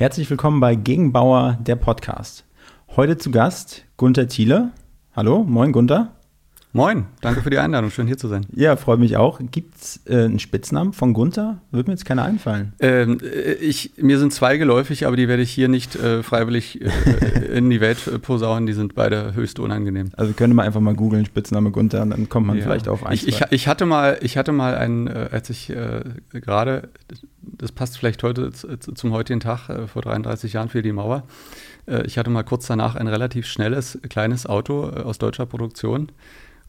Herzlich willkommen bei Gegenbauer, der Podcast. Heute zu Gast Gunther Thiele. Hallo, moin Gunther. Moin, danke für die Einladung, schön hier zu sein. Ja, freut mich auch. Gibt es äh, einen Spitznamen von Gunther? Würde mir jetzt keiner einfallen. Ähm, äh, ich, mir sind zwei geläufig, aber die werde ich hier nicht äh, freiwillig äh, in die Welt posaunen. Die sind beide höchst unangenehm. Also könnte man einfach mal googeln, Spitzname Gunther, und dann kommt man ja. vielleicht auf ein. Ich, ich, ich, hatte mal, ich hatte mal einen, äh, als ich äh, gerade, das passt vielleicht heute zum heutigen Tag, vor 33 Jahren für die Mauer. ich hatte mal kurz danach ein relativ schnelles, kleines Auto aus deutscher Produktion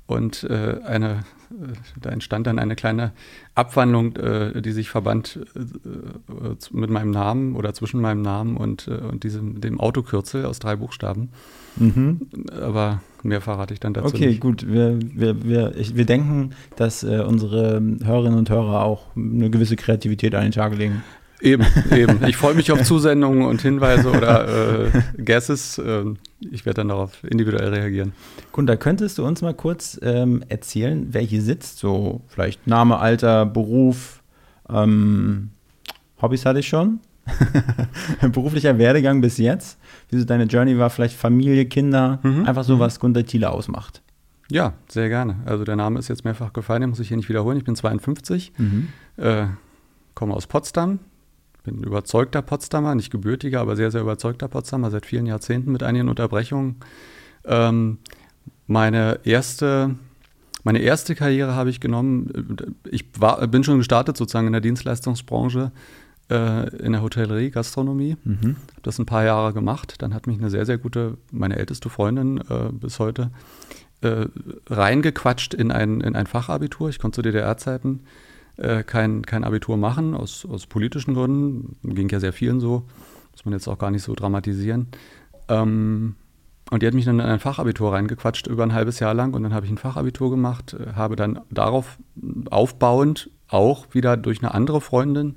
und äh, eine, äh, da entstand dann eine kleine Abwandlung, äh, die sich verband äh, mit meinem Namen oder zwischen meinem Namen und, äh, und diesem, dem Autokürzel aus drei Buchstaben. Mhm. Aber mehr verrate ich dann dazu okay, nicht. gut. Wir, wir, wir, ich, wir denken, dass äh, unsere Hörerinnen und Hörer auch eine gewisse Kreativität an den Tag legen. Eben, eben. Ich freue mich auf Zusendungen und Hinweise oder äh, Guesses. Ähm, ich werde dann darauf individuell reagieren. Gunda, könntest du uns mal kurz ähm, erzählen, wer hier sitzt? So vielleicht Name, Alter, Beruf, ähm, Hobbys hatte ich schon. Beruflicher Werdegang bis jetzt. Wie so deine Journey war, vielleicht Familie, Kinder, mhm. einfach so, mhm. was Gunter Thiele ausmacht. Ja, sehr gerne. Also der Name ist jetzt mehrfach gefallen, den muss ich hier nicht wiederholen. Ich bin 52, mhm. äh, komme aus Potsdam, bin überzeugter Potsdamer, nicht gebürtiger, aber sehr, sehr überzeugter Potsdamer, seit vielen Jahrzehnten mit einigen Unterbrechungen. Ähm, meine erste meine erste Karriere habe ich genommen. Ich war, bin schon gestartet sozusagen in der Dienstleistungsbranche, äh, in der Hotellerie, Gastronomie. Mhm. Habe das ein paar Jahre gemacht. Dann hat mich eine sehr, sehr gute, meine älteste Freundin äh, bis heute, äh, reingequatscht in ein, in ein Fachabitur. Ich konnte zu DDR-Zeiten äh, kein, kein Abitur machen, aus, aus politischen Gründen. Ging ja sehr vielen so, muss man jetzt auch gar nicht so dramatisieren. Ähm, und die hat mich dann in ein Fachabitur reingequatscht über ein halbes Jahr lang und dann habe ich ein Fachabitur gemacht, äh, habe dann darauf aufbauend auch wieder durch eine andere Freundin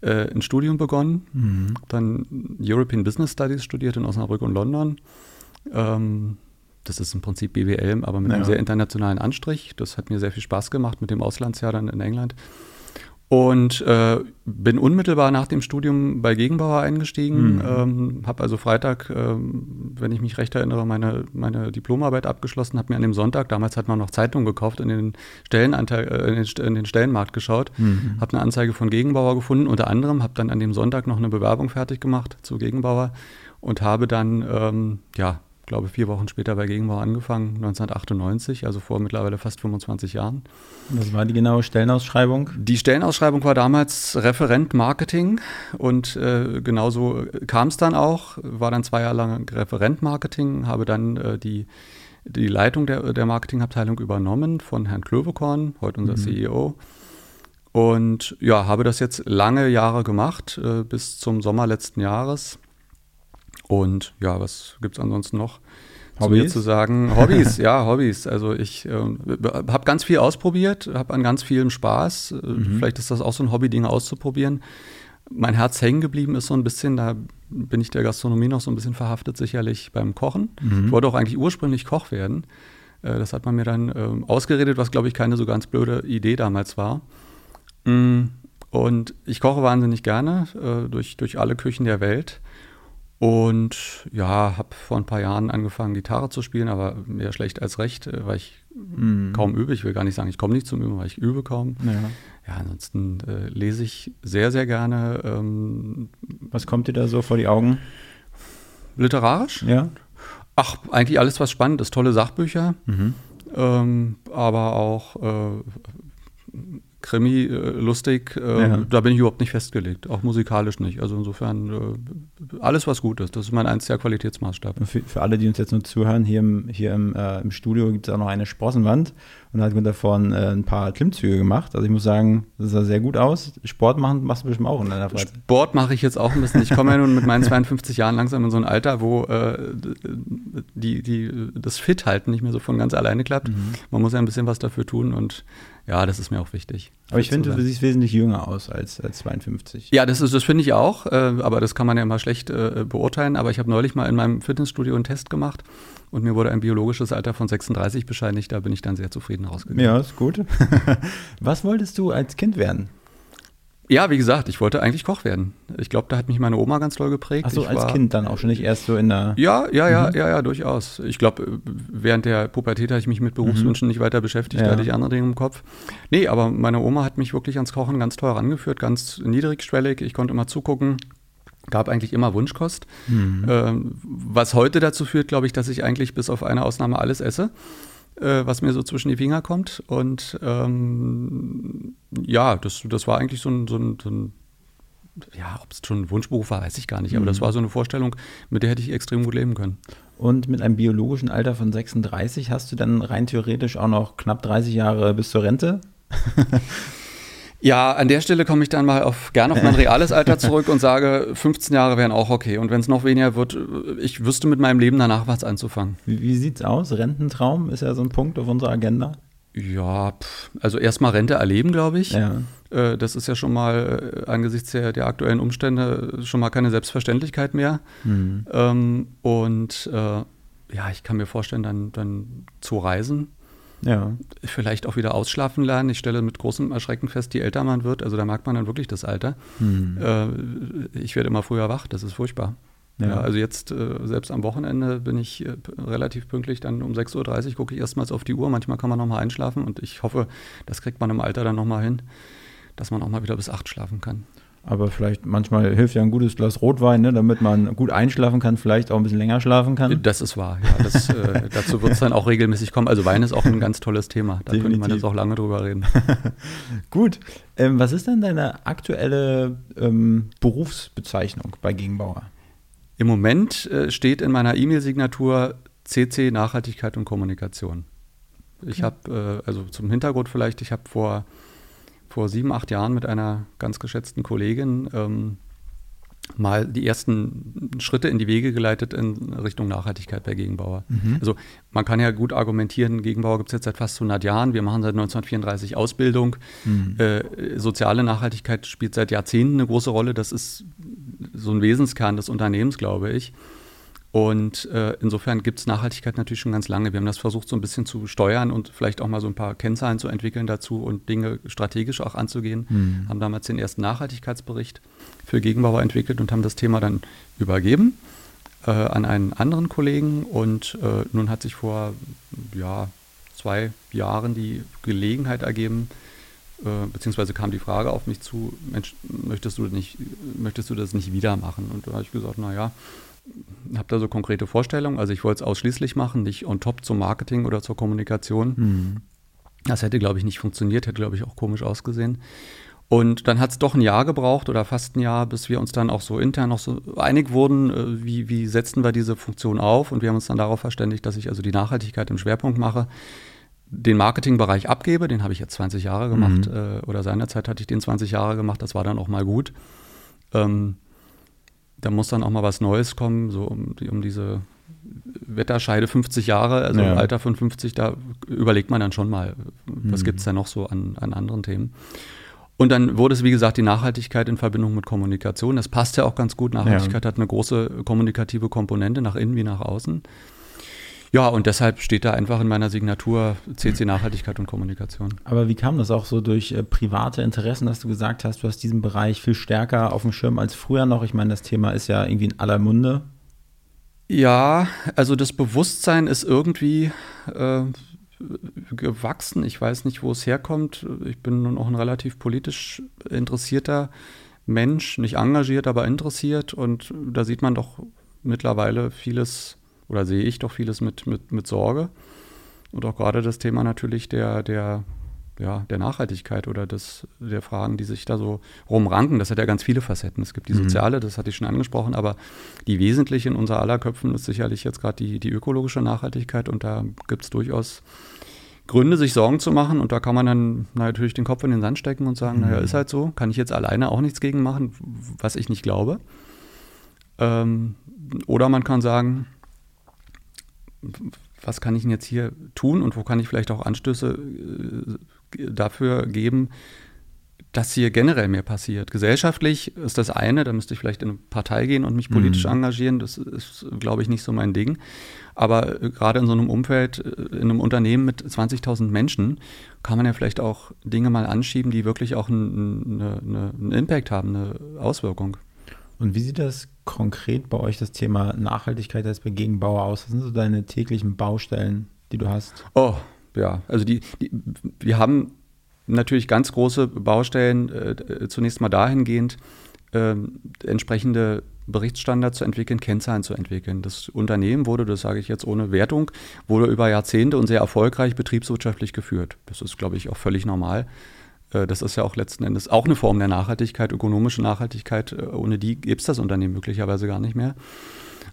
äh, ein Studium begonnen, mhm. dann European Business Studies studiert in Osnabrück und London. Ähm, das ist im Prinzip BWL, aber mit ja. einem sehr internationalen Anstrich. Das hat mir sehr viel Spaß gemacht mit dem Auslandsjahr dann in England. Und äh, bin unmittelbar nach dem Studium bei Gegenbauer eingestiegen, mhm. ähm, habe also Freitag, ähm, wenn ich mich recht erinnere, meine, meine Diplomarbeit abgeschlossen, habe mir an dem Sonntag, damals hat man noch Zeitungen gekauft, in den, Stellenanteil, äh, in, den, in den Stellenmarkt geschaut, mhm. habe eine Anzeige von Gegenbauer gefunden, unter anderem, habe dann an dem Sonntag noch eine Bewerbung fertig gemacht zu Gegenbauer und habe dann, ähm, ja, glaube vier Wochen später bei Gegenbau angefangen, 1998, also vor mittlerweile fast 25 Jahren. Was war die genaue Stellenausschreibung? Die Stellenausschreibung war damals Referent Marketing und äh, genauso kam es dann auch, war dann zwei Jahre lang Referent Marketing, habe dann äh, die, die Leitung der, der Marketingabteilung übernommen von Herrn Klövekorn, heute unser mhm. CEO. Und ja, habe das jetzt lange Jahre gemacht, äh, bis zum Sommer letzten Jahres. Und ja, was gibt es ansonsten noch? Hobbys? zu sagen. Hobbys, ja, Hobbys. Also ich äh, habe ganz viel ausprobiert, habe an ganz vielem Spaß. Äh, mhm. Vielleicht ist das auch so ein Hobby, Dinge auszuprobieren. Mein Herz hängen geblieben ist so ein bisschen, da bin ich der Gastronomie noch so ein bisschen verhaftet, sicherlich beim Kochen. Mhm. Ich wollte auch eigentlich ursprünglich Koch werden. Äh, das hat man mir dann äh, ausgeredet, was glaube ich keine so ganz blöde Idee damals war. Mm, und ich koche wahnsinnig gerne äh, durch, durch alle Küchen der Welt. Und ja, habe vor ein paar Jahren angefangen, Gitarre zu spielen, aber mehr schlecht als recht, äh, weil ich mm. kaum übe. Ich will gar nicht sagen, ich komme nicht zum Üben, weil ich übe kaum. Ja, ja ansonsten äh, lese ich sehr, sehr gerne. Ähm, was kommt dir da so vor die Augen? Literarisch? Ja. Ach, eigentlich alles, was spannend ist. Tolle Sachbücher, mhm. ähm, aber auch äh, Krimi äh, lustig, äh, ja. da bin ich überhaupt nicht festgelegt, auch musikalisch nicht. Also insofern äh, alles, was gut ist. Das ist mein einziger Qualitätsmaßstab. Für, für, alle, die uns jetzt nur zuhören, hier im, hier im, äh, im Studio gibt es auch noch eine Sprossenwand und da hat man davon äh, ein paar Klimmzüge gemacht. Also ich muss sagen, das sah sehr gut aus. Sport machen machst du bestimmt auch in deiner Freizeit. Sport mache ich jetzt auch ein bisschen. Ich komme ja nun mit meinen 52 Jahren langsam in so ein Alter, wo äh, die, die, das Fit-Halten nicht mehr so von ganz alleine klappt. Mhm. Man muss ja ein bisschen was dafür tun und ja, das ist mir auch wichtig. Aber ich finde, du siehst wesentlich jünger aus als, als 52. Ja, das, das finde ich auch, äh, aber das kann man ja immer schlecht äh, beurteilen. Aber ich habe neulich mal in meinem Fitnessstudio einen Test gemacht und mir wurde ein biologisches Alter von 36 bescheinigt. Da bin ich dann sehr zufrieden rausgegangen. Ja, ist gut. Was wolltest du als Kind werden? Ja, wie gesagt, ich wollte eigentlich Koch werden. Ich glaube, da hat mich meine Oma ganz toll geprägt. Ach so, ich als war, Kind dann auch schon nicht erst so in der. Ja, ja, ja, mhm. ja, ja, durchaus. Ich glaube, während der Pubertät habe ich mich mit Berufswünschen mhm. nicht weiter beschäftigt, ja. da hatte ich andere Dinge im Kopf. Nee, aber meine Oma hat mich wirklich ans Kochen ganz toll rangeführt, ganz niedrigschwellig. Ich konnte immer zugucken gab eigentlich immer Wunschkost, mhm. ähm, was heute dazu führt, glaube ich, dass ich eigentlich bis auf eine Ausnahme alles esse äh, was mir so zwischen die Finger kommt. Und ähm, ja, das, das war eigentlich so ein, so ein, so ein ja, ob es schon ein Wunschberuf war, weiß ich gar nicht. Aber mhm. das war so eine Vorstellung, mit der hätte ich extrem gut leben können. Und mit einem biologischen Alter von 36 hast du dann rein theoretisch auch noch knapp 30 Jahre bis zur Rente? Ja, an der Stelle komme ich dann mal auf, gerne auf mein reales Alter zurück und sage, 15 Jahre wären auch okay. Und wenn es noch weniger wird, ich wüsste mit meinem Leben danach was anzufangen. Wie, wie sieht's aus? Rententraum ist ja so ein Punkt auf unserer Agenda. Ja, pff, also erstmal Rente erleben, glaube ich. Ja. Äh, das ist ja schon mal äh, angesichts der, der, aktuellen Umstände schon mal keine Selbstverständlichkeit mehr. Mhm. Ähm, und äh, ja, ich kann mir vorstellen, dann, dann zu reisen ja. Vielleicht auch wieder ausschlafen lernen. Ich stelle mit großem Erschrecken fest, je älter man wird, also da merkt man dann wirklich das Alter. Hm. Äh, ich werde immer früher wach, das ist furchtbar. Ja. ja also jetzt, äh, selbst am Wochenende bin ich äh, relativ pünktlich, dann um 6.30 Uhr gucke ich erstmals auf die Uhr. Manchmal kann man nochmal einschlafen und ich hoffe, das kriegt man im Alter dann nochmal hin, dass man auch mal wieder bis 8 schlafen kann. Aber vielleicht manchmal hilft ja ein gutes Glas Rotwein, ne, damit man gut einschlafen kann, vielleicht auch ein bisschen länger schlafen kann. Das ist wahr, ja. Das, äh, dazu wird es dann auch regelmäßig kommen. Also Wein ist auch ein ganz tolles Thema. Da Definitiv. könnte man jetzt auch lange drüber reden. gut. Ähm, was ist denn deine aktuelle ähm, Berufsbezeichnung bei Gegenbauer? Im Moment äh, steht in meiner E-Mail-Signatur CC Nachhaltigkeit und Kommunikation. Ich okay. habe, äh, also zum Hintergrund vielleicht, ich habe vor vor sieben, acht Jahren mit einer ganz geschätzten Kollegin ähm, mal die ersten Schritte in die Wege geleitet in Richtung Nachhaltigkeit bei Gegenbauer. Mhm. Also man kann ja gut argumentieren, Gegenbauer gibt es jetzt seit fast 100 Jahren, wir machen seit 1934 Ausbildung, mhm. äh, soziale Nachhaltigkeit spielt seit Jahrzehnten eine große Rolle, das ist so ein Wesenskern des Unternehmens, glaube ich. Und äh, insofern gibt es Nachhaltigkeit natürlich schon ganz lange. Wir haben das versucht, so ein bisschen zu steuern und vielleicht auch mal so ein paar Kennzahlen zu entwickeln dazu und Dinge strategisch auch anzugehen. Mhm. Haben damals den ersten Nachhaltigkeitsbericht für Gegenbauer entwickelt und haben das Thema dann übergeben äh, an einen anderen Kollegen. Und äh, nun hat sich vor ja, zwei Jahren die Gelegenheit ergeben, äh, beziehungsweise kam die Frage auf mich zu, Mensch, möchtest du, nicht, möchtest du das nicht wieder machen? Und da habe ich gesagt, naja, habe da so konkrete Vorstellungen. Also ich wollte es ausschließlich machen, nicht on top zum Marketing oder zur Kommunikation. Mhm. Das hätte, glaube ich, nicht funktioniert, hätte, glaube ich, auch komisch ausgesehen. Und dann hat es doch ein Jahr gebraucht oder fast ein Jahr, bis wir uns dann auch so intern noch so einig wurden, äh, wie, wie setzen wir diese Funktion auf. Und wir haben uns dann darauf verständigt, dass ich also die Nachhaltigkeit im Schwerpunkt mache, den Marketingbereich abgebe, den habe ich jetzt 20 Jahre gemacht mhm. äh, oder seinerzeit hatte ich den 20 Jahre gemacht, das war dann auch mal gut. Ähm, da muss dann auch mal was Neues kommen, so um, um diese Wetterscheide 50 Jahre, also ja. im Alter von 50, da überlegt man dann schon mal, was mhm. gibt es da noch so an, an anderen Themen. Und dann wurde es, wie gesagt, die Nachhaltigkeit in Verbindung mit Kommunikation. Das passt ja auch ganz gut. Nachhaltigkeit ja. hat eine große kommunikative Komponente nach innen wie nach außen. Ja, und deshalb steht da einfach in meiner Signatur CC Nachhaltigkeit und Kommunikation. Aber wie kam das auch so durch äh, private Interessen, dass du gesagt hast, du hast diesen Bereich viel stärker auf dem Schirm als früher noch? Ich meine, das Thema ist ja irgendwie in aller Munde. Ja, also das Bewusstsein ist irgendwie äh, gewachsen. Ich weiß nicht, wo es herkommt. Ich bin nun auch ein relativ politisch interessierter Mensch, nicht engagiert, aber interessiert. Und da sieht man doch mittlerweile vieles oder sehe ich doch vieles mit, mit, mit Sorge. Und auch gerade das Thema natürlich der, der, ja, der Nachhaltigkeit oder des, der Fragen, die sich da so rumranken. Das hat ja ganz viele Facetten. Es gibt die mhm. soziale, das hatte ich schon angesprochen, aber die wesentliche in unser aller Köpfen ist sicherlich jetzt gerade die, die ökologische Nachhaltigkeit und da gibt es durchaus Gründe, sich Sorgen zu machen und da kann man dann natürlich den Kopf in den Sand stecken und sagen, mhm. naja, ist halt so, kann ich jetzt alleine auch nichts gegen machen, was ich nicht glaube. Ähm, oder man kann sagen, was kann ich denn jetzt hier tun und wo kann ich vielleicht auch Anstöße äh, dafür geben, dass hier generell mehr passiert. Gesellschaftlich ist das eine, da müsste ich vielleicht in eine Partei gehen und mich politisch mhm. engagieren. Das ist, glaube ich, nicht so mein Ding. Aber äh, gerade in so einem Umfeld, äh, in einem Unternehmen mit 20.000 Menschen, kann man ja vielleicht auch Dinge mal anschieben, die wirklich auch einen, eine, einen Impact haben, eine Auswirkung. Und wie sieht das konkret bei euch das Thema Nachhaltigkeit als Gegenbauer aus? Was sind so deine täglichen Baustellen, die du hast? Oh, ja, also die, die wir haben natürlich ganz große Baustellen, äh, zunächst mal dahingehend, äh, entsprechende Berichtsstandards zu entwickeln, Kennzahlen zu entwickeln. Das Unternehmen wurde, das sage ich jetzt ohne Wertung, wurde über Jahrzehnte und sehr erfolgreich betriebswirtschaftlich geführt. Das ist, glaube ich, auch völlig normal. Äh, das ist ja auch letzten Endes auch eine Form der Nachhaltigkeit, ökonomische Nachhaltigkeit. Äh, ohne die gibt es das Unternehmen möglicherweise gar nicht mehr.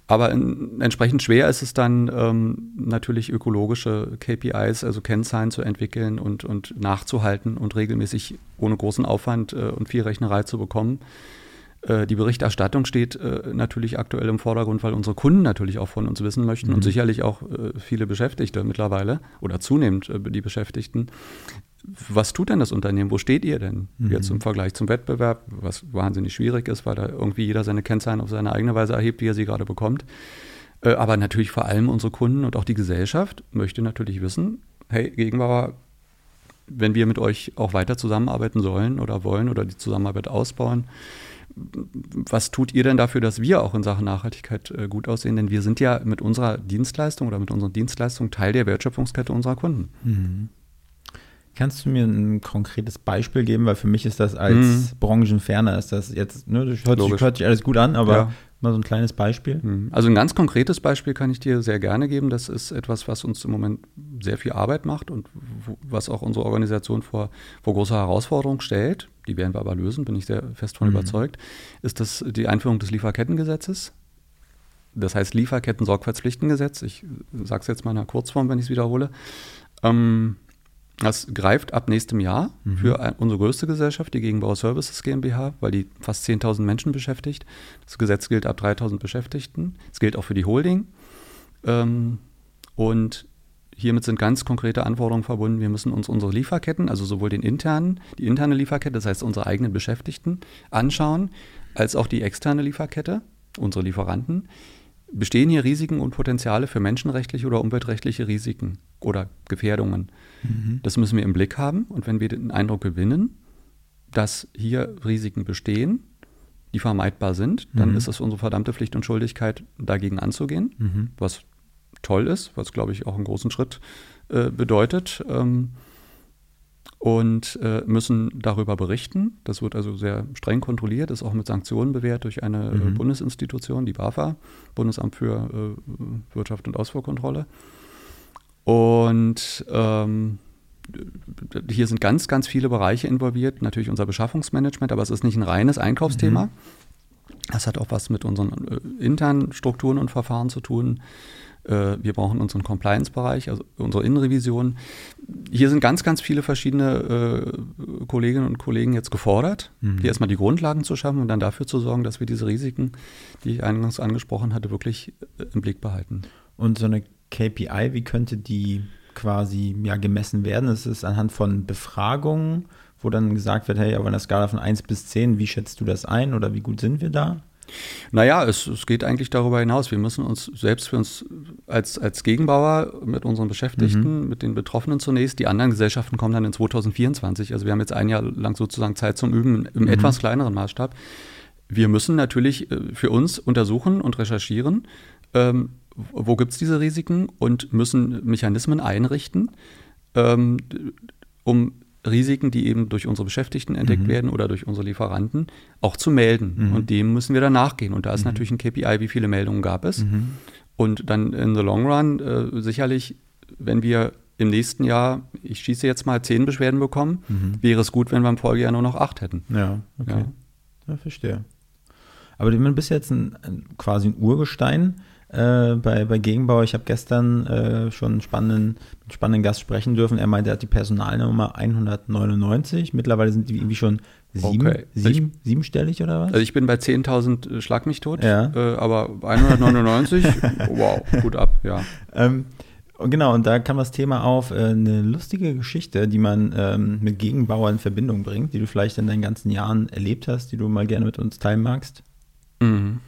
Aber in, entsprechend schwer ist es dann ähm, natürlich ökologische KPIs, also Kennzahlen zu entwickeln und, und nachzuhalten und regelmäßig ohne großen Aufwand äh, und viel Rechnerei zu bekommen. Äh, die Berichterstattung steht äh, natürlich aktuell im Vordergrund, weil unsere Kunden natürlich auch von uns wissen möchten mhm. und sicherlich auch äh, viele Beschäftigte mittlerweile oder zunehmend die Beschäftigten. Was tut denn das Unternehmen? Wo steht ihr denn mhm. jetzt im Vergleich zum Wettbewerb, was wahnsinnig schwierig ist, weil da irgendwie jeder seine Kennzahlen auf seine eigene Weise erhebt, wie er sie gerade bekommt. Aber natürlich vor allem unsere Kunden und auch die Gesellschaft möchte natürlich wissen, hey, Gegenbauer, wenn wir mit euch auch weiter zusammenarbeiten sollen oder wollen oder die Zusammenarbeit ausbauen, was tut ihr denn dafür, dass wir auch in Sachen Nachhaltigkeit äh, gut aussehen? Denn wir sind ja mit unserer Dienstleistung oder mit unseren Dienstleistungen Teil der Wertschöpfungskette unserer Kunden. Mhm. Kannst du mir ein konkretes Beispiel geben? Weil für mich ist das als mhm. Branchenferner, ist das jetzt, ne, das hört, sich, hört sich alles gut an, aber ja. mal so ein kleines Beispiel. Mhm. Also ein ganz konkretes Beispiel kann ich dir sehr gerne geben. Das ist etwas, was uns im Moment sehr viel Arbeit macht und was auch unsere Organisation vor, vor große Herausforderungen stellt die werden wir aber lösen, bin ich sehr fest von mhm. überzeugt, ist das die Einführung des Lieferkettengesetzes. Das heißt Lieferketten-Sorgfaltspflichtengesetz. Ich sage es jetzt mal in einer Kurzform, wenn ich es wiederhole. Ähm, das greift ab nächstem Jahr mhm. für unsere größte Gesellschaft, die Gegenbauer Services GmbH, weil die fast 10.000 Menschen beschäftigt. Das Gesetz gilt ab 3.000 Beschäftigten. Es gilt auch für die Holding. Ähm, und hiermit sind ganz konkrete Anforderungen verbunden. Wir müssen uns unsere Lieferketten, also sowohl den internen, die interne Lieferkette, das heißt unsere eigenen Beschäftigten, anschauen, als auch die externe Lieferkette, unsere Lieferanten. Bestehen hier Risiken und Potenziale für menschenrechtliche oder umweltrechtliche Risiken oder Gefährdungen? Mhm. Das müssen wir im Blick haben. Und wenn wir den Eindruck gewinnen, dass hier Risiken bestehen, die vermeidbar sind, dann mhm. ist es unsere verdammte Pflicht und Schuldigkeit, dagegen anzugehen, mhm. was toll ist, was, glaube ich, auch einen großen Schritt äh, bedeutet. Ähm, und äh, müssen darüber berichten. Das wird also sehr streng kontrolliert, ist auch mit Sanktionen bewährt durch eine äh, mhm. Bundesinstitution, die BAFA, Bundesamt für äh, Wirtschaft und Ausfuhrkontrolle. Und ähm, hier sind ganz, ganz viele Bereiche involviert. Natürlich unser Beschaffungsmanagement, aber es ist nicht ein reines Einkaufsthema. Mhm. Das hat auch was mit unseren äh, internen Strukturen und Verfahren zu tun. Äh, wir brauchen unseren Compliance-Bereich, also unsere Innenrevision. Hier sind ganz, ganz viele verschiedene äh, Kolleginnen und Kollegen jetzt gefordert, mhm. hier erstmal die Grundlagen zu schaffen und dann dafür zu sorgen, dass wir diese Risiken, die ich eingangs angesprochen hatte, wirklich äh, im Blick behalten. Und so eine KPI, wie könnte die quasi ja, gemessen werden? Ist es anhand von Befragungen, wo dann gesagt wird, hey, auf einer Skala von 1 bis 10, wie schätzt du das ein oder wie gut sind wir da? Naja, es, es geht eigentlich darüber hinaus. Wir müssen uns selbst für uns als, als Gegenbauer mit unseren Beschäftigten, mhm. mit den Betroffenen zunächst, die anderen Gesellschaften kommen dann in 2024. Also wir haben jetzt ein Jahr lang sozusagen Zeit zum Üben im mhm. etwas kleineren Maßstab. Wir müssen natürlich äh, für uns untersuchen und recherchieren, ähm, wo gibt es diese Risiken und müssen Mechanismen einrichten, ähm, um Risiken, die eben durch unsere Beschäftigten entdeckt mhm. werden oder durch unsere Lieferanten, auch zu melden. Mhm. Und dem müssen wir dann nachgehen. Und da ist mhm. natürlich ein KPI, wie viele Meldungen gab es. Mhm. Und dann in the long run äh, sicherlich, wenn wir im nächsten Jahr, ich schieße jetzt mal zehn Beschwerden bekommen, mhm. wäre es gut, wenn wir im Folgejahr nur noch acht hätten. Ja, okay. Ja, ja verstehe. Aber du bist jetzt ein, ein, quasi ein Urgestein äh, bei, bei Gegenbau. Ich habe gestern äh, schon einen spannenden, einen spannenden Gast sprechen dürfen. Er meinte, er hat die Personalnummer 199. Mittlerweile sind die irgendwie schon sieben, okay. sieben, ich, siebenstellig oder was? Also ich bin bei 10.000 äh, Schlag mich tot, ja. äh, aber 199, wow, gut ab, ja. Ähm, Genau, und da kam das Thema auf, äh, eine lustige Geschichte, die man ähm, mit Gegenbauer in Verbindung bringt, die du vielleicht in deinen ganzen Jahren erlebt hast, die du mal gerne mit uns teilen magst. Mhm.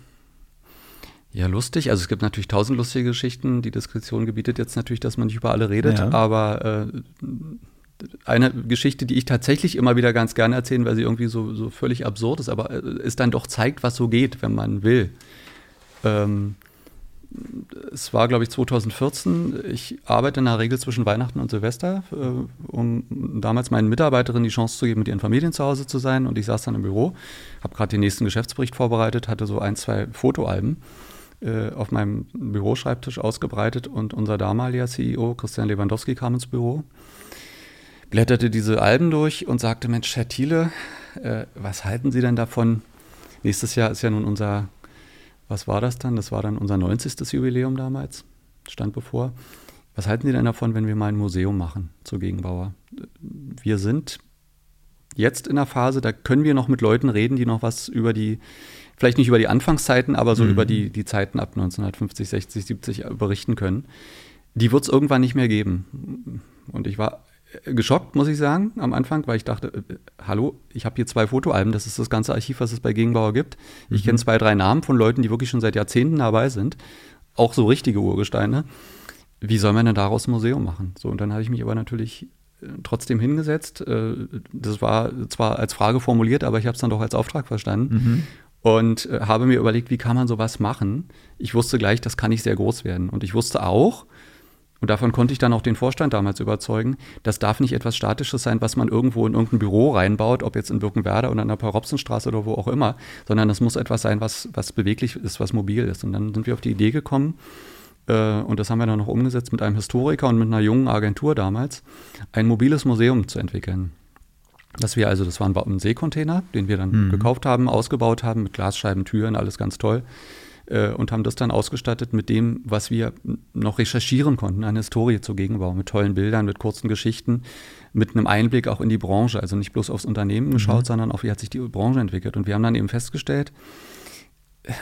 Ja, lustig. Also es gibt natürlich tausend lustige Geschichten. Die Diskretion gebietet jetzt natürlich, dass man nicht über alle redet, ja. aber äh, eine Geschichte, die ich tatsächlich immer wieder ganz gerne erzähle, weil sie irgendwie so, so völlig absurd ist, aber äh, es dann doch zeigt, was so geht, wenn man will. Ähm, es war, glaube ich, 2014. Ich arbeite in der Regel zwischen Weihnachten und Silvester, äh, um damals meinen Mitarbeiterinnen die Chance zu geben, mit ihren Familien zu Hause zu sein. Und ich saß dann im Büro, habe gerade den nächsten Geschäftsbericht vorbereitet, hatte so ein, zwei Fotoalben äh, auf meinem Büroschreibtisch ausgebreitet und unser damaliger CEO, Christian Lewandowski, kam ins Büro, blätterte diese Alben durch und sagte, Mensch, Herr Thiele, äh, was halten Sie denn davon? Nächstes Jahr ist ja nun unser was war das dann? Das war dann unser 90. Jubiläum damals, stand bevor. Was halten Sie denn davon, wenn wir mal ein Museum machen zur Gegenbauer? Wir sind jetzt in der Phase, da können wir noch mit Leuten reden, die noch was über die, vielleicht nicht über die Anfangszeiten, aber so mhm. über die, die Zeiten ab 1950, 60, 70 berichten können. Die wird es irgendwann nicht mehr geben. Und ich war geschockt, muss ich sagen, am Anfang, weil ich dachte, äh, hallo, ich habe hier zwei Fotoalben, das ist das ganze Archiv, was es bei Gegenbauer gibt. Ich mhm. kenne zwei, drei Namen von Leuten, die wirklich schon seit Jahrzehnten dabei sind, auch so richtige Urgesteine. Wie soll man denn daraus ein Museum machen? So, und dann habe ich mich aber natürlich äh, trotzdem hingesetzt. Äh, das war zwar als Frage formuliert, aber ich habe es dann doch als Auftrag verstanden. Mhm. Und äh, habe mir überlegt, wie kann man sowas machen? Ich wusste gleich, das kann nicht sehr groß werden. Und ich wusste auch, und davon konnte ich dann auch den Vorstand damals überzeugen, das darf nicht etwas Statisches sein, was man irgendwo in irgendein Büro reinbaut, ob jetzt in Birkenwerder oder in der Paul-Robson-Straße oder wo auch immer, sondern das muss etwas sein, was, was beweglich ist, was mobil ist. Und dann sind wir auf die Idee gekommen, äh, und das haben wir dann noch umgesetzt mit einem Historiker und mit einer jungen Agentur damals, ein mobiles Museum zu entwickeln. Dass wir also, das war ein Seekontainer, den wir dann mhm. gekauft haben, ausgebaut haben, mit Glasscheiben, Türen, alles ganz toll äh, und haben das dann ausgestattet mit dem, was wir noch recherchieren konnten, eine Historie zur Gegenbau, mit tollen Bildern, mit kurzen Geschichten, mit einem Einblick auch in die Branche, also nicht bloß aufs Unternehmen mhm. geschaut, sondern auch, wie hat sich die Branche entwickelt. Und wir haben dann eben festgestellt,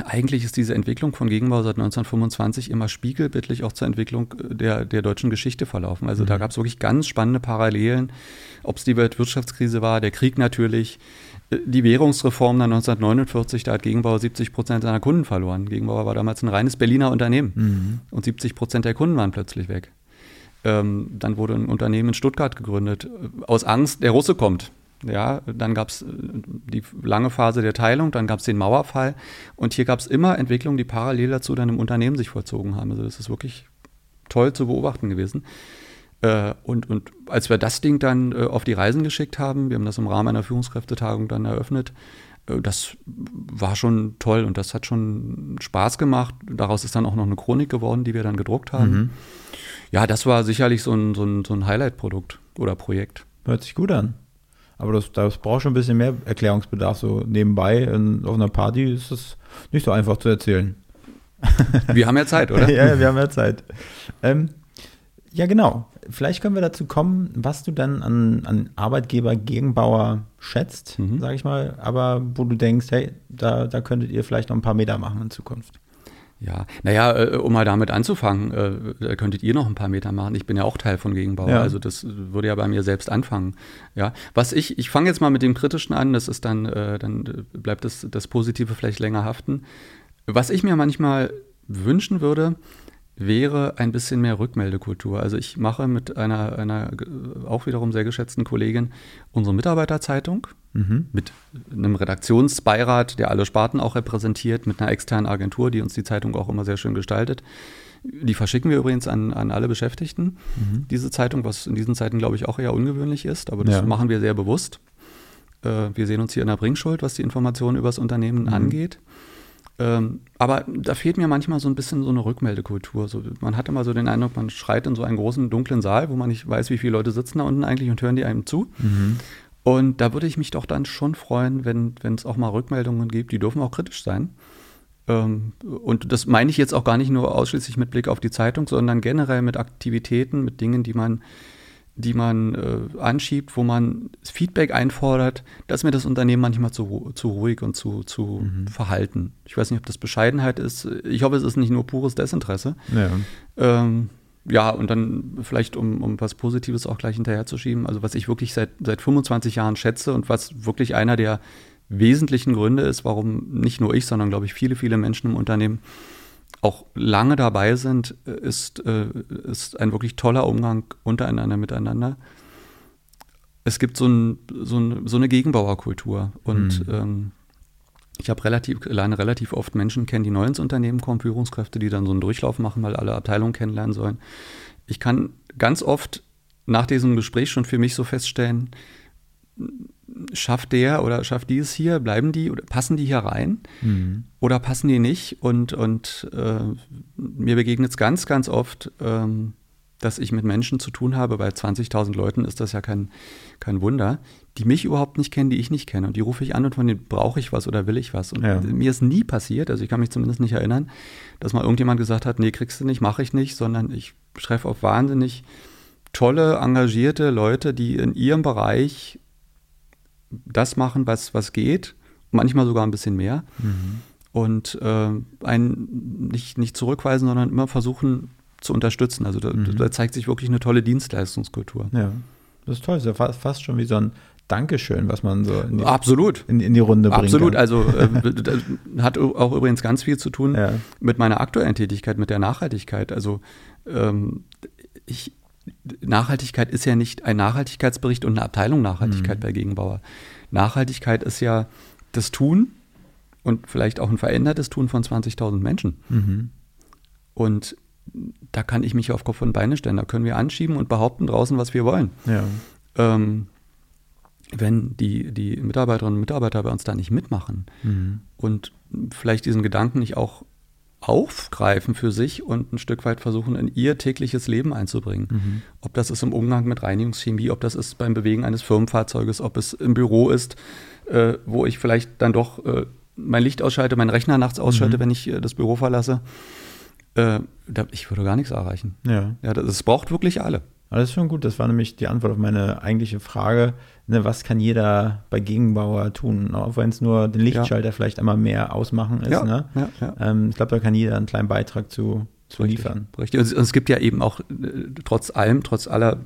eigentlich ist diese Entwicklung von Gegenbau seit 1925 immer spiegelbildlich auch zur Entwicklung der, der deutschen Geschichte verlaufen. Also mhm. da gab es wirklich ganz spannende Parallelen, ob es die Weltwirtschaftskrise war, der Krieg natürlich, die Währungsreform dann 1949, da hat Gegenbauer 70 Prozent seiner Kunden verloren. Gegenbauer war damals ein reines Berliner Unternehmen mhm. und 70 Prozent der Kunden waren plötzlich weg. Ähm, dann wurde ein Unternehmen in Stuttgart gegründet, äh, aus Angst, der Russe kommt. Ja, dann gab es äh, die lange Phase der Teilung, dann gab es den Mauerfall und hier gab es immer Entwicklungen, die parallel dazu dann im Unternehmen sich vollzogen haben. Also das ist wirklich toll zu beobachten gewesen. Äh, und, und als wir das Ding dann äh, auf die Reisen geschickt haben, wir haben das im Rahmen einer Führungskräftetagung dann eröffnet, äh, das war schon toll und das hat schon Spaß gemacht. Daraus ist dann auch noch eine Chronik geworden, die wir dann gedruckt haben. Mhm. Ja, das war sicherlich so ein, so ein, so ein Highlight-Produkt oder Projekt. Hört sich gut an. Aber das, das braucht schon ein bisschen mehr Erklärungsbedarf. So nebenbei in, auf einer Party ist es nicht so einfach zu erzählen. Wir haben ja Zeit, oder? ja, wir haben ja Zeit. Ähm, ja, genau. Vielleicht können wir dazu kommen, was du dann an, an Arbeitgeber Gegenbauer schätzt, mhm. sage ich mal, aber wo du denkst, hey, da, da könntet ihr vielleicht noch ein paar Meter machen in Zukunft. Ja, naja, äh, um mal damit anzufangen, äh, könntet ihr noch ein paar Meter machen. Ich bin ja auch Teil von Gegenbauer, ja. also das würde ja bei mir selbst anfangen. Ja, was ich, ich fange jetzt mal mit dem Kritischen an, das ist dann, äh, dann bleibt das, das Positive vielleicht länger haften. Was ich mir manchmal wünschen würde, wäre ein bisschen mehr Rückmeldekultur. Also ich mache mit einer, einer auch wiederum sehr geschätzten Kollegin unsere Mitarbeiterzeitung mhm. mit einem Redaktionsbeirat, der alle Sparten auch repräsentiert, mit einer externen Agentur, die uns die Zeitung auch immer sehr schön gestaltet. Die verschicken wir übrigens an, an alle Beschäftigten, mhm. diese Zeitung, was in diesen Zeiten, glaube ich, auch eher ungewöhnlich ist, aber das ja. machen wir sehr bewusst. Äh, wir sehen uns hier in der Bringschuld, was die Informationen über das Unternehmen mhm. angeht. Ähm, aber da fehlt mir manchmal so ein bisschen so eine Rückmeldekultur. So, man hat immer so den Eindruck, man schreit in so einen großen, dunklen Saal, wo man nicht weiß, wie viele Leute sitzen da unten eigentlich und hören die einem zu. Mhm. Und da würde ich mich doch dann schon freuen, wenn es auch mal Rückmeldungen gibt, die dürfen auch kritisch sein. Ähm, und das meine ich jetzt auch gar nicht nur ausschließlich mit Blick auf die Zeitung, sondern generell mit Aktivitäten, mit Dingen, die man die man äh, anschiebt, wo man Feedback einfordert, da ist mir das Unternehmen manchmal zu, zu ruhig und zu, zu mhm. verhalten. Ich weiß nicht, ob das Bescheidenheit ist. Ich hoffe, es ist nicht nur pures Desinteresse. Ja. Ähm, ja, und dann vielleicht, um, um was Positives auch gleich hinterherzuschieben, also was ich wirklich seit, seit 25 Jahren schätze und was wirklich einer der wesentlichen Gründe ist, warum nicht nur ich, sondern glaube ich viele, viele Menschen im Unternehmen auch lange dabei sind, ist, äh, ist ein wirklich toller Umgang untereinander miteinander. Es gibt so, ein, so, ein, so eine Gegenbauerkultur und mhm. ähm, ich habe relativ, lerne relativ oft Menschen kennen, die neu ins Unternehmen kommen, Führungskräfte, die dann so einen Durchlauf machen, weil alle Abteilungen kennenlernen sollen. Ich kann ganz oft nach diesem Gespräch schon für mich so feststellen, schafft der oder schafft die es hier, bleiben die oder passen die hier rein mhm. oder passen die nicht? Und, und äh, mir begegnet es ganz, ganz oft, ähm, dass ich mit Menschen zu tun habe, bei 20.000 Leuten ist das ja kein, kein Wunder, die mich überhaupt nicht kennen, die ich nicht kenne. Und die rufe ich an und von denen brauche ich was oder will ich was. Und ja. mir ist nie passiert, also ich kann mich zumindest nicht erinnern, dass mal irgendjemand gesagt hat, nee, kriegst du nicht, mache ich nicht, sondern ich treffe auf wahnsinnig tolle, engagierte Leute, die in ihrem Bereich das machen, was, was geht, manchmal sogar ein bisschen mehr. Mhm. Und äh, einen nicht, nicht zurückweisen, sondern immer versuchen zu unterstützen. Also da, mhm. da, zeigt sich wirklich eine tolle Dienstleistungskultur. Ja, das ist toll. Das ist ja fast, fast schon wie so ein Dankeschön, was man so in die, Absolut. In, in die Runde bringt. Absolut. Kann. Also äh, hat auch übrigens ganz viel zu tun ja. mit meiner aktuellen Tätigkeit, mit der Nachhaltigkeit. Also ähm, ich, Nachhaltigkeit ist ja nicht ein Nachhaltigkeitsbericht und eine Abteilung Nachhaltigkeit mhm. bei Gegenbauer. Nachhaltigkeit ist ja das Tun und vielleicht auch ein verändertes Tun von 20.000 Menschen. Mhm. Und da kann ich mich auf Kopf und Beine stellen. Da können wir anschieben und behaupten draußen, was wir wollen. Ja. Ähm, wenn die, die Mitarbeiterinnen und Mitarbeiter bei uns da nicht mitmachen mhm. und vielleicht diesen Gedanken nicht auch aufgreifen für sich und ein Stück weit versuchen, in ihr tägliches Leben einzubringen. Mhm. Ob das ist im Umgang mit Reinigungschemie, ob das ist beim Bewegen eines Firmenfahrzeuges, ob es im Büro ist, äh, wo ich vielleicht dann doch äh, mein Licht ausschalte, meinen Rechner nachts ausschalte, mhm. wenn ich äh, das Büro verlasse. Äh, da, ich würde gar nichts erreichen. Ja. ja das, das braucht wirklich alle. Aber das ist schon gut. Das war nämlich die Antwort auf meine eigentliche Frage. Ne, was kann jeder bei Gegenbauer tun? Auch wenn es nur den Lichtschalter ja. vielleicht einmal mehr ausmachen ist. Ja, ne? ja, ähm, ich glaube, da kann jeder einen kleinen Beitrag zu, zu richtig, liefern. Richtig. Und es gibt ja eben auch äh, trotz allem, trotz aller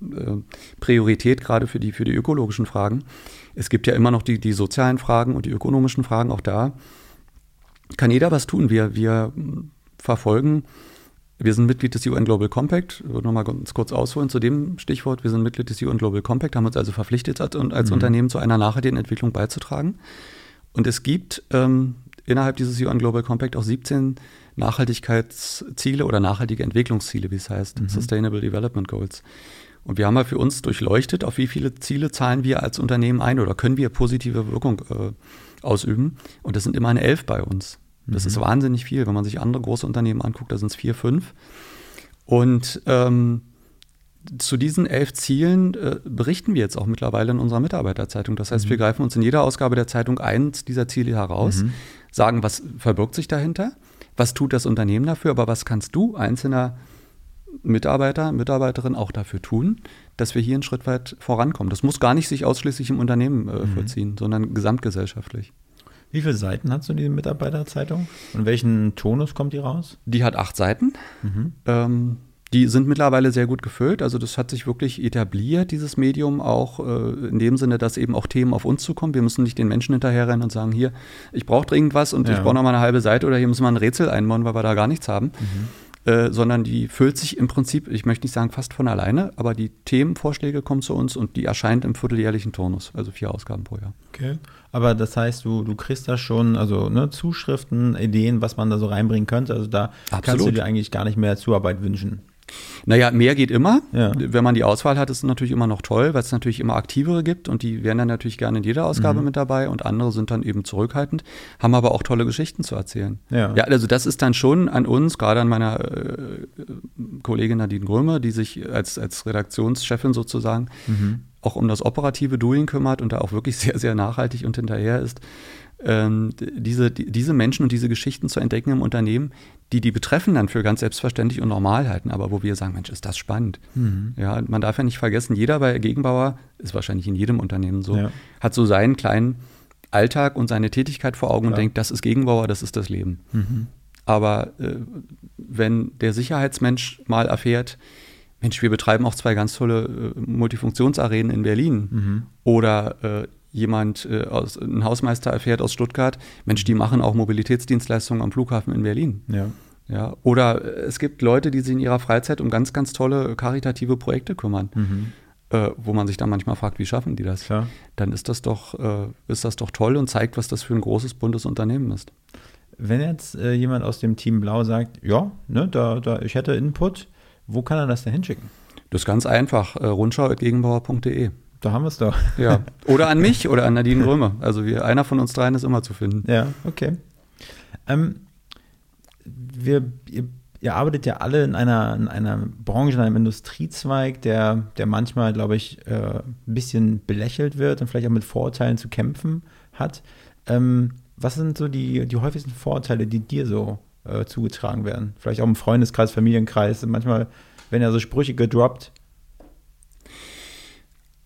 äh, Priorität gerade für die, für die ökologischen Fragen, es gibt ja immer noch die, die sozialen Fragen und die ökonomischen Fragen. Auch da kann jeder was tun. Wir, wir verfolgen wir sind Mitglied des UN Global Compact. Ich würde nochmal ganz kurz ausholen zu dem Stichwort. Wir sind Mitglied des UN Global Compact, haben uns also verpflichtet, als, als mhm. Unternehmen zu einer nachhaltigen Entwicklung beizutragen. Und es gibt ähm, innerhalb dieses UN Global Compact auch 17 Nachhaltigkeitsziele oder nachhaltige Entwicklungsziele, wie es heißt, mhm. Sustainable Development Goals. Und wir haben mal für uns durchleuchtet, auf wie viele Ziele zahlen wir als Unternehmen ein oder können wir positive Wirkung äh, ausüben. Und das sind immer eine Elf bei uns. Das mhm. ist wahnsinnig viel. Wenn man sich andere große Unternehmen anguckt, da sind es vier, fünf. Und ähm, zu diesen elf Zielen äh, berichten wir jetzt auch mittlerweile in unserer Mitarbeiterzeitung. Das heißt, mhm. wir greifen uns in jeder Ausgabe der Zeitung eins dieser Ziele heraus, mhm. sagen, was verbirgt sich dahinter, was tut das Unternehmen dafür, aber was kannst du, einzelner Mitarbeiter, Mitarbeiterin, auch dafür tun, dass wir hier einen Schritt weit vorankommen. Das muss gar nicht sich ausschließlich im Unternehmen äh, mhm. vollziehen, sondern gesamtgesellschaftlich. Wie viele Seiten hat so die Mitarbeiterzeitung? Und welchen Tonus kommt die raus? Die hat acht Seiten. Mhm. Ähm, die sind mittlerweile sehr gut gefüllt. Also das hat sich wirklich etabliert, dieses Medium, auch äh, in dem Sinne, dass eben auch Themen auf uns zukommen. Wir müssen nicht den Menschen hinterherrennen und sagen, hier, ich brauche dringend was und ja. ich brauche noch mal eine halbe Seite oder hier müssen wir ein Rätsel einbauen, weil wir da gar nichts haben. Mhm. Äh, sondern die füllt sich im Prinzip, ich möchte nicht sagen fast von alleine, aber die Themenvorschläge kommen zu uns und die erscheint im vierteljährlichen Turnus, also vier Ausgaben pro Jahr. Okay. Aber das heißt, du, du kriegst da schon also ne, Zuschriften, Ideen, was man da so reinbringen könnte. Also da Absolut. kannst du dir eigentlich gar nicht mehr Zuarbeit wünschen. Naja, mehr geht immer. Ja. Wenn man die Auswahl hat, ist es natürlich immer noch toll, weil es natürlich immer aktivere gibt und die wären dann natürlich gerne in jeder Ausgabe mhm. mit dabei und andere sind dann eben zurückhaltend, haben aber auch tolle Geschichten zu erzählen. Ja, ja also das ist dann schon an uns, gerade an meiner äh, Kollegin Nadine Gröme, die sich als, als Redaktionschefin sozusagen mhm. Auch um das operative Doing kümmert und da auch wirklich sehr, sehr nachhaltig und hinterher ist, ähm, diese, die, diese Menschen und diese Geschichten zu entdecken im Unternehmen, die die betreffen dann für ganz selbstverständlich und normal halten, aber wo wir sagen, Mensch, ist das spannend. Mhm. Ja, man darf ja nicht vergessen, jeder bei Gegenbauer, ist wahrscheinlich in jedem Unternehmen so, ja. hat so seinen kleinen Alltag und seine Tätigkeit vor Augen Klar. und denkt, das ist Gegenbauer, das ist das Leben. Mhm. Aber äh, wenn der Sicherheitsmensch mal erfährt, Mensch, wir betreiben auch zwei ganz tolle äh, Multifunktionsarenen in Berlin. Mhm. Oder äh, jemand, äh, aus, ein Hausmeister erfährt aus Stuttgart, Mensch, die machen auch Mobilitätsdienstleistungen am Flughafen in Berlin. Ja. Ja, oder äh, es gibt Leute, die sich in ihrer Freizeit um ganz, ganz tolle karitative Projekte kümmern, mhm. äh, wo man sich dann manchmal fragt, wie schaffen die das? Ja. Dann ist das doch, äh, ist das doch toll und zeigt, was das für ein großes buntes Unternehmen ist. Wenn jetzt äh, jemand aus dem Team Blau sagt, ja, ne, da, da, ich hätte Input, wo kann er das denn hinschicken? Das ist ganz einfach, äh, rundschau.gegenbauer.de. Da haben wir es doch. Ja. Oder an mich oder an Nadine Römer. Also wir, einer von uns dreien ist immer zu finden. Ja, okay. Ähm, wir, ihr, ihr, arbeitet ja alle in einer, in einer Branche, in einem Industriezweig, der, der manchmal, glaube ich, äh, ein bisschen belächelt wird und vielleicht auch mit Vorurteilen zu kämpfen hat. Ähm, was sind so die, die häufigsten Vorurteile, die dir so äh, zugetragen werden? Vielleicht auch im Freundeskreis, Familienkreis. Manchmal werden ja so Sprüche gedroppt,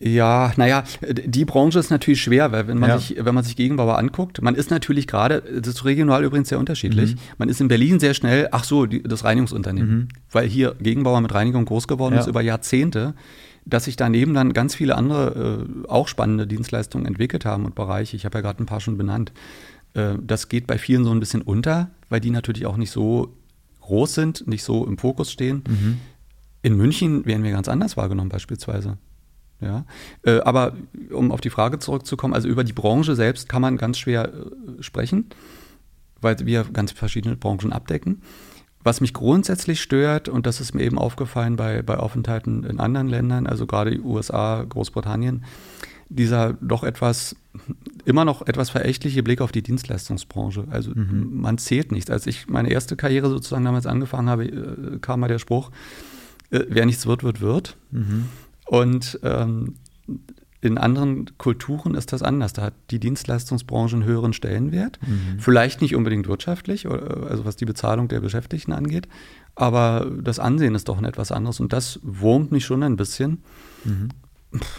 ja, naja, die Branche ist natürlich schwer, weil wenn man, ja. sich, wenn man sich Gegenbauer anguckt, man ist natürlich gerade, das ist regional übrigens sehr unterschiedlich, mhm. man ist in Berlin sehr schnell, ach so, die, das Reinigungsunternehmen, mhm. weil hier Gegenbauer mit Reinigung groß geworden ja. ist über Jahrzehnte, dass sich daneben dann ganz viele andere äh, auch spannende Dienstleistungen entwickelt haben und Bereiche, ich habe ja gerade ein paar schon benannt. Äh, das geht bei vielen so ein bisschen unter, weil die natürlich auch nicht so groß sind, nicht so im Fokus stehen. Mhm. In München werden wir ganz anders wahrgenommen beispielsweise. Ja, äh, aber um auf die Frage zurückzukommen, also über die Branche selbst kann man ganz schwer äh, sprechen, weil wir ganz verschiedene Branchen abdecken. Was mich grundsätzlich stört, und das ist mir eben aufgefallen bei, bei Aufenthalten in anderen Ländern, also gerade USA, Großbritannien, dieser doch etwas, immer noch etwas verächtliche Blick auf die Dienstleistungsbranche. Also mhm. man zählt nichts. Als ich meine erste Karriere sozusagen damals angefangen habe, äh, kam mal der Spruch, äh, wer nichts wird, wird, wird. Mhm. Und ähm, in anderen Kulturen ist das anders. Da hat die Dienstleistungsbranche einen höheren Stellenwert. Mhm. Vielleicht nicht unbedingt wirtschaftlich, also was die Bezahlung der Beschäftigten angeht, aber das Ansehen ist doch ein etwas anderes und das wurmt mich schon ein bisschen. Mhm.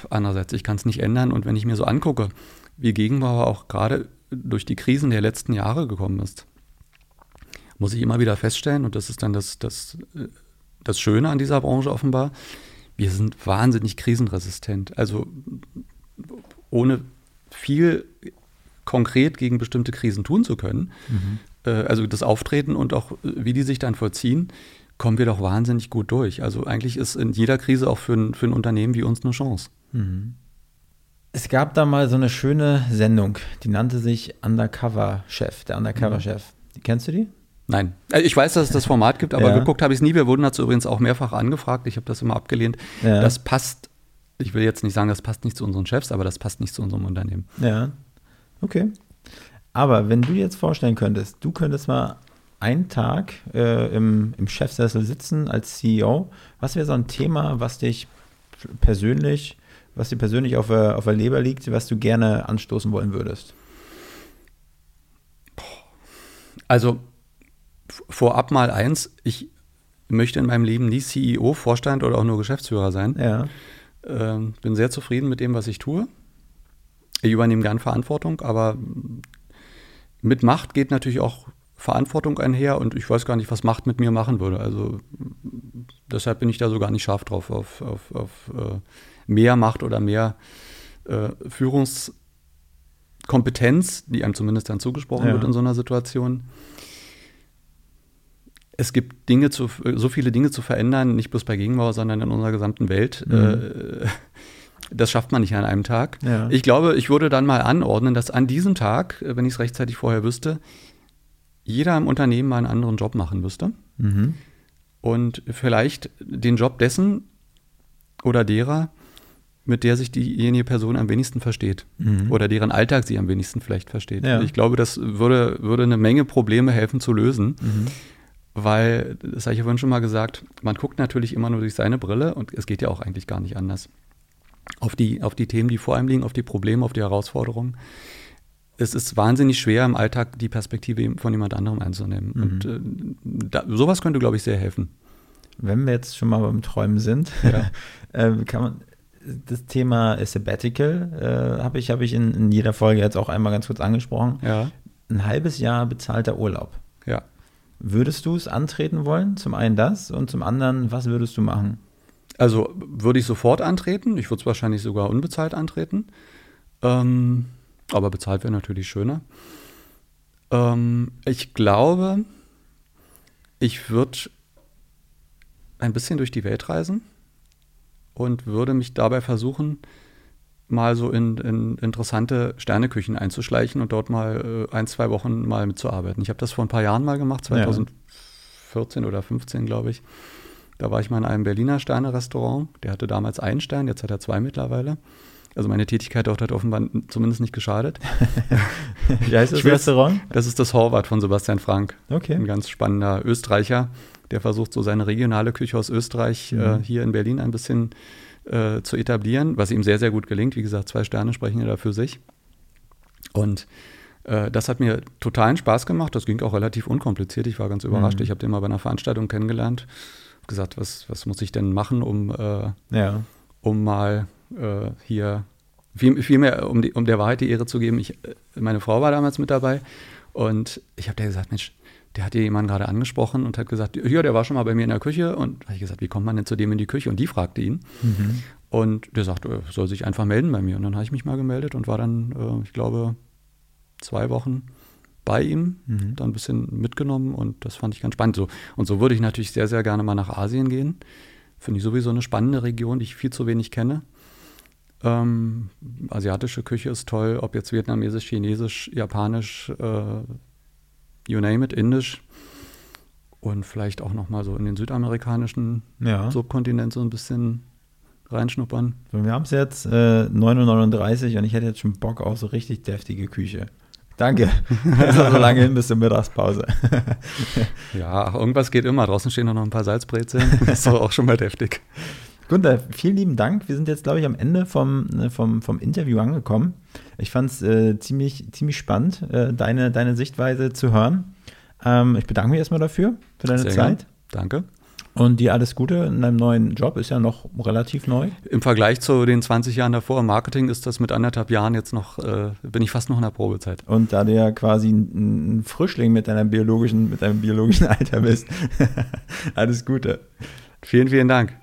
andererseits, ich kann es nicht ändern und wenn ich mir so angucke, wie Gegenbauer auch gerade durch die Krisen der letzten Jahre gekommen ist, muss ich immer wieder feststellen, und das ist dann das, das, äh, das Schöne an dieser Branche offenbar, wir sind wahnsinnig krisenresistent. Also ohne viel konkret gegen bestimmte Krisen tun zu können, mhm. äh, also das Auftreten und auch wie die sich dann vollziehen, kommen wir doch wahnsinnig gut durch. Also eigentlich ist in jeder Krise auch für ein, für ein Unternehmen wie uns eine Chance. Mhm. Es gab da mal so eine schöne Sendung, die nannte sich Undercover-Chef, der Undercover-Chef. Mhm. Kennst du die? Nein. Äh, ich weiß, dass es das Format gibt, aber ja. geguckt habe ich es nie. Wir wurden dazu übrigens auch mehrfach angefragt. Ich habe das immer abgelehnt. Ja. Das passt, ich will jetzt nicht sagen, das passt nicht zu unseren Chefs, aber das passt nicht zu unserem Unternehmen. Ja. Okay. Aber wenn du jetzt vorstellen könntest, du könntest mal einen Tag äh, im, im Chefsessel sitzen als CEO, was wäre so ein Thema, was dich persönlich, was dir persönlich auf auf der Leber liegt, was du gerne anstoßen wollen würdest? Also vorab mal eins, ich möchte in meinem Leben nie CEO, Vorstand oder auch nur Geschäftsführer sein. Ja. Ähm, bin sehr zufrieden mit dem, was ich tue. Ich übernehme gern Verantwortung, aber mit Macht geht natürlich auch Verantwortung einher und ich weiß gar nicht, was Macht mit mir machen würde. Also deshalb bin ich da so gar nicht scharf drauf, auf, auf, auf äh, mehr Macht oder mehr äh, Führungskompetenz, die einem zumindest dann zugesprochen ja. wird in so einer Situation es gibt Dinge zu, so viele Dinge zu verändern, nicht bloß bei Gegenbau, sondern in unserer gesamten Welt. Mhm. Äh, das schafft man nicht an einem Tag. Ja. Ich glaube, ich würde dann mal anordnen, dass an diesem Tag, äh, wenn ich es rechtzeitig vorher wüsste, jeder im Unternehmen mal einen anderen Job machen müsste. Mhm. Und vielleicht den Job dessen oder derer, mit der sich diejenige Person am wenigsten versteht. Mhm. Oder deren Alltag sie am wenigsten vielleicht versteht. Ja. Ich glaube, das würde, würde eine Menge Probleme helfen zu lösen. Mhm weil, das habe ich ja vorhin schon mal gesagt, man guckt natürlich immer nur durch seine Brille und es geht ja auch eigentlich gar nicht anders. Auf die, auf die Themen, die vor einem liegen, auf die Probleme, auf die Herausforderungen. Es ist wahnsinnig schwer, im Alltag die Perspektive von jemand anderem einzunehmen. Mhm. Und äh, da, sowas könnte, glaube ich, sehr helfen. Wenn wir jetzt schon mal beim Träumen sind, ja. äh, kann man das Thema Sabbatical äh, habe ich, hab ich in, in, jeder Folge jetzt auch einmal ganz kurz angesprochen. Ja. Ein halbes Jahr bezahlter Urlaub. Ja würdest du es antreten wollen? Zum einen das und zum anderen, was würdest du machen? Also würde ich sofort antreten. Ich würde es wahrscheinlich sogar unbezahlt antreten. Ähm, aber bezahlt wäre natürlich schöner. Ähm, ich glaube, ich würde ein bisschen durch die Welt reisen und würde mich dabei versuchen, mal so in, in interessante Sterneküchen einzuschleichen und dort mal äh, ein, zwei Wochen mal mitzuarbeiten. Ich habe das vor ein paar Jahren mal gemacht, 2014 ja. oder 15, glaube ich. Da war ich mal in einem Berliner Sterne-Restaurant. Der hatte damals einen Stern, jetzt hat er zwei mittlerweile. Also meine Tätigkeit dort hat offenbar zumindest nicht geschadet. Wie heißt das Restaurant? Das ist das Horvath von Sebastian Frank. Okay. Ein ganz spannender Österreicher, der versucht so seine regionale Küche aus Österreich mhm. äh, hier in Berlin ein bisschen äh, zu etablieren, was ihm sehr, sehr gut gelingt. Wie gesagt, zwei Sterne sprechen ja da für sich. Und äh, das hat mir totalen Spaß gemacht. Das ging auch relativ unkompliziert. Ich war ganz überrascht. Mhm. Ich habe den mal bei einer Veranstaltung kennengelernt. gesagt, was, was muss ich denn machen, um, äh, ja. um mal äh, hier viel, viel mehr, um, die, um der Wahrheit die Ehre zu geben. Ich, äh, meine Frau war damals mit dabei und ich habe der gesagt, Mensch, der hat hier jemanden gerade angesprochen und hat gesagt, ja, der war schon mal bei mir in der Küche. Und habe ich gesagt, wie kommt man denn zu dem in die Küche? Und die fragte ihn. Mhm. Und der sagte, er soll sich einfach melden bei mir. Und dann habe ich mich mal gemeldet und war dann, äh, ich glaube, zwei Wochen bei ihm, mhm. dann ein bisschen mitgenommen und das fand ich ganz spannend. So, und so würde ich natürlich sehr, sehr gerne mal nach Asien gehen. Finde ich sowieso eine spannende Region, die ich viel zu wenig kenne. Ähm, asiatische Küche ist toll, ob jetzt vietnamesisch, chinesisch, japanisch, äh, you name it, indisch. Und vielleicht auch noch mal so in den südamerikanischen ja. Subkontinent so ein bisschen reinschnuppern. Wir haben es jetzt äh, 9.39 Uhr und ich hätte jetzt schon Bock auf so richtig deftige Küche. Danke. Das ist so lange hin bis zur Mittagspause. ja, irgendwas geht immer. Draußen stehen noch ein paar Salzbrezeln. Das ist doch auch schon mal deftig. Gunther, vielen lieben Dank. Wir sind jetzt, glaube ich, am Ende vom, ne, vom, vom Interview angekommen. Ich fand es äh, ziemlich, ziemlich spannend, äh, deine, deine Sichtweise zu hören. Ähm, ich bedanke mich erstmal dafür, für deine Sehr Zeit. Gern. Danke. Und dir alles Gute in deinem neuen Job, ist ja noch relativ neu. Im Vergleich zu den 20 Jahren davor im Marketing ist das mit anderthalb Jahren jetzt noch, äh, bin ich fast noch in der Probezeit. Und da du ja quasi ein, ein Frischling mit deiner biologischen, mit deinem biologischen Alter bist, alles Gute. Vielen, vielen Dank.